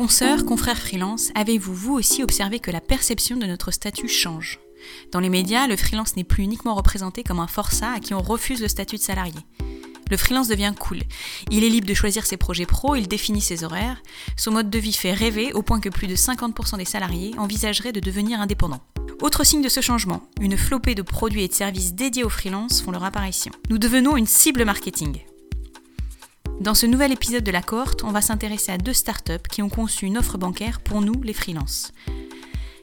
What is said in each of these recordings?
Consoeurs, confrères freelance, avez-vous vous aussi observé que la perception de notre statut change? Dans les médias, le freelance n'est plus uniquement représenté comme un forçat à qui on refuse le statut de salarié. Le freelance devient cool. Il est libre de choisir ses projets pro, il définit ses horaires. Son mode de vie fait rêver au point que plus de 50% des salariés envisageraient de devenir indépendants. Autre signe de ce changement, une flopée de produits et de services dédiés aux freelance font leur apparition. Nous devenons une cible marketing. Dans ce nouvel épisode de la cohorte, on va s'intéresser à deux startups qui ont conçu une offre bancaire pour nous, les freelances.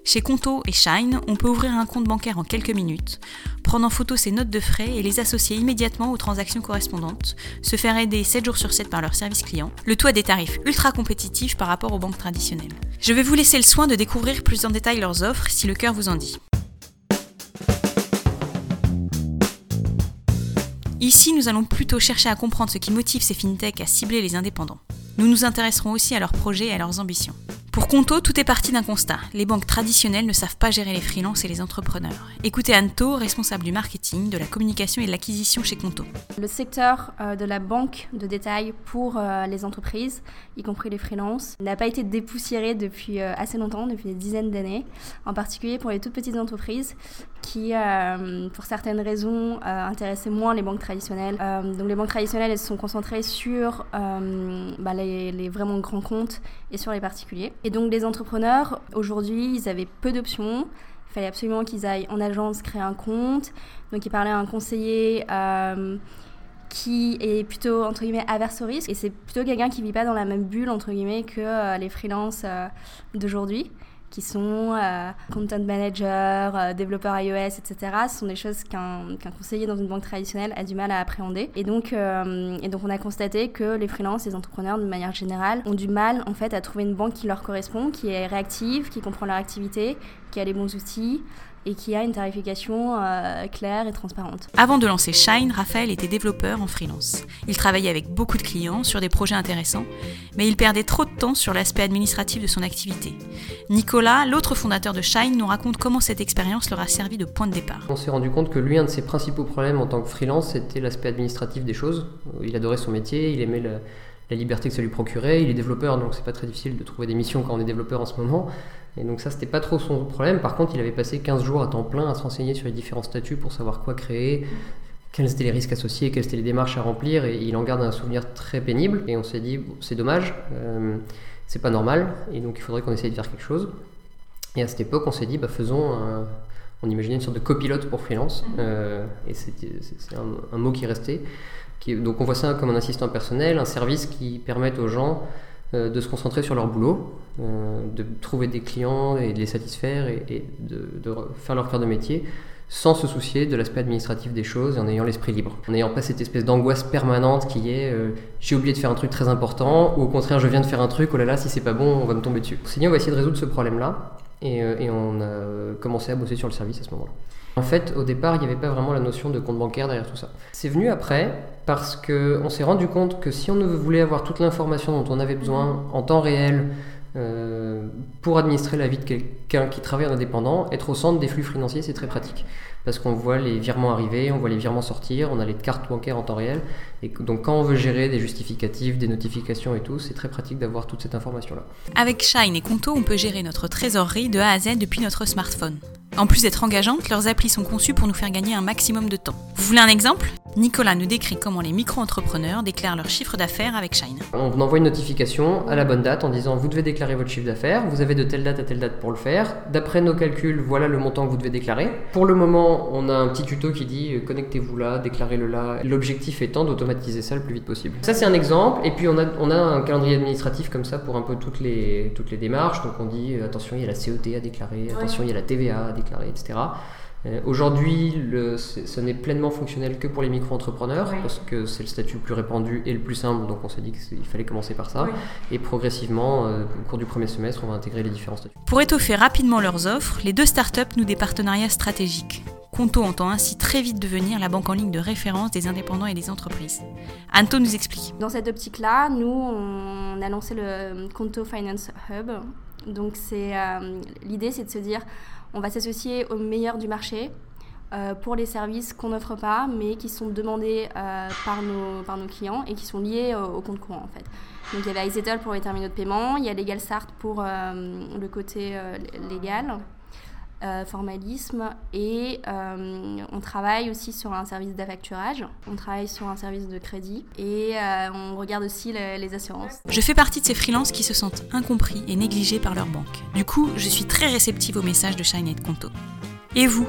Chez Conto et Shine, on peut ouvrir un compte bancaire en quelques minutes, prendre en photo ses notes de frais et les associer immédiatement aux transactions correspondantes, se faire aider 7 jours sur 7 par leur service client, le tout à des tarifs ultra compétitifs par rapport aux banques traditionnelles. Je vais vous laisser le soin de découvrir plus en détail leurs offres si le cœur vous en dit. Ici, nous allons plutôt chercher à comprendre ce qui motive ces fintechs à cibler les indépendants. Nous nous intéresserons aussi à leurs projets et à leurs ambitions. Pour Conto, tout est parti d'un constat. Les banques traditionnelles ne savent pas gérer les freelances et les entrepreneurs. Écoutez Anto, responsable du marketing, de la communication et de l'acquisition chez Conto. Le secteur euh, de la banque de détail pour euh, les entreprises, y compris les freelances, n'a pas été dépoussiéré depuis euh, assez longtemps, depuis des dizaines d'années, en particulier pour les toutes petites entreprises qui, pour certaines raisons, intéressaient moins les banques traditionnelles. donc les banques traditionnelles, elles se sont concentrées sur bah, les, vraiment grands comptes et sur les particuliers. Et donc les entrepreneurs, aujourd'hui, ils avaient peu d'options. Il fallait absolument qu'ils aillent en agence créer un compte. Donc ils parlaient à un conseiller euh, qui est plutôt, entre guillemets, averse au risque. Et c'est plutôt quelqu'un qui vit pas dans la même bulle, entre guillemets, que euh, les freelances euh, d'aujourd'hui qui sont euh, content manager, euh, développeur iOS, etc. Ce sont des choses qu'un conseiller dans une banque traditionnelle a du mal à appréhender. Et donc, euh, et donc on a constaté que les freelances, les entrepreneurs de manière générale, ont du mal en fait à trouver une banque qui leur correspond, qui est réactive, qui comprend leur activité, qui a les bons outils et qui a une tarification euh, claire et transparente. Avant de lancer Shine, Raphaël était développeur en freelance. Il travaillait avec beaucoup de clients sur des projets intéressants, mais il perdait trop de temps sur l'aspect administratif de son activité. Nicolas, l'autre fondateur de Shine, nous raconte comment cette expérience leur a servi de point de départ. On s'est rendu compte que lui, un de ses principaux problèmes en tant que freelance, c'était l'aspect administratif des choses. Il adorait son métier, il aimait la liberté que ça lui procurait. Il est développeur, donc c'est pas très difficile de trouver des missions quand on est développeur en ce moment. Et donc ça, c'était pas trop son problème. Par contre, il avait passé 15 jours à temps plein à se renseigner sur les différents statuts pour savoir quoi créer, quels étaient les risques associés, quelles étaient les démarches à remplir. Et il en garde un souvenir très pénible. Et on s'est dit, c'est dommage, euh, c'est pas normal. Et donc il faudrait qu'on essaye de faire quelque chose. Et à cette époque, on s'est dit, bah, faisons On imaginait une sorte de copilote pour freelance. Euh, et c'est un, un, mot qui. Qui, donc on voit ça comme un assistant personnel, un service qui permette aux gens euh, de se concentrer sur leur boulot, euh, de trouver des clients et de les satisfaire et, de, faire leur cœur de métier sans se soucier de l'aspect administratif des choses et en ayant l'esprit libre. En n'ayant pas cette espèce d'angoisse permanente qui est euh, j'ai oublié de faire un truc très important ou au contraire je viens de faire un truc, oh là là, si c'est pas bon, on va me tomber dessus. Dit on va essayer de résoudre ce problème-là et, et, on a commencé à bosser sur le service à ce moment-là. En fait, au départ, il n'y avait pas vraiment la notion de compte bancaire derrière tout ça. C'est venu après parce qu'on s'est rendu compte que si on voulait avoir toute l'information dont on avait besoin en temps réel euh, pour administrer la vie de quelqu'un qui travaille en indépendant, être au centre des flux financiers, c'est très pratique. Parce qu'on voit les virements arriver, on voit les virements sortir, on a les cartes bancaires en temps réel. Et donc quand on veut gérer des justificatifs, des notifications et tout, c'est très pratique d'avoir toute cette information-là. Avec Shine et Conto, on peut gérer notre trésorerie de A à Z depuis notre smartphone. En plus d'être engageantes, leurs applis sont conçues pour nous faire gagner un maximum de temps. Vous voulez un exemple? Nicolas nous décrit comment les micro-entrepreneurs déclarent leur chiffre d'affaires avec Shine. On envoie une notification à la bonne date en disant vous devez déclarer votre chiffre d'affaires, vous avez de telle date à telle date pour le faire. D'après nos calculs, voilà le montant que vous devez déclarer. Pour le moment, on a un petit tuto qui dit euh, connectez-vous là, déclarez-le là. L'objectif étant d'automatiser ça le plus vite possible. Ça c'est un exemple. Et puis on a, on a un calendrier administratif comme ça pour un peu toutes les, toutes les démarches. Donc on dit euh, attention, il y a la CET à déclarer, attention, il y a la TVA à déclarer, etc. Euh, aujourd'hui, ce n'est pleinement fonctionnel que pour les micro-entrepreneurs, parce que c'est le statut le plus répandu et le plus simple, donc on s'est dit qu'il fallait commencer par ça. Et progressivement, euh, au cours du premier semestre, on va intégrer les différents statuts. Pour étoffer rapidement leurs offres, les deux startups nouent des partenariats stratégiques. Conto entend ainsi très vite devenir la banque en ligne de référence des indépendants et des entreprises. Anto nous explique. Dans cette optique-là, nous, on a lancé le Conto Finance Hub. Donc, euh, l'idée, c'est de se dire, on va s'associer aux meilleurs du marché pour les services qu'on n'offre pas, mais qui sont demandés par, nos, par nos clients et qui sont liés au, compte courant en fait. Donc il y avait iZettle pour les terminaux de paiement, il y a LegalStart pour le côté légal. Euh, formalisme et euh, on travaille aussi sur un service d'affacturage, on travaille sur un service de crédit et euh, on regarde aussi les, assurances. Je fais partie de ces freelances qui se sentent incompris et négligés par leur banque. Du coup, je suis très réceptive aux messages de Shine et de Conto. Et vous,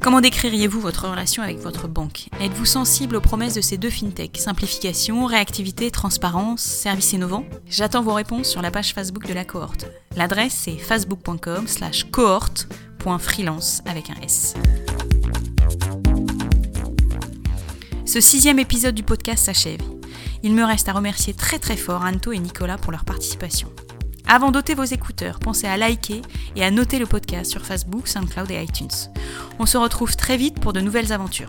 comment décririez-vous votre relation avec votre banque? Êtes-vous sensible aux promesses de ces deux fintechs? Simplification, réactivité, transparence, service innovant? J'attends vos réponses sur la page Facebook de la cohorte. L'adresse c'est facebook.com slash cohorte freelance avec un S. Ce sixième épisode du podcast s'achève. Il me reste à remercier très très fort Anto et Nicolas pour leur participation. Avant d'ôter vos écouteurs, pensez à liker et à noter le podcast sur Facebook, SoundCloud et iTunes. On se retrouve très vite pour de nouvelles aventures.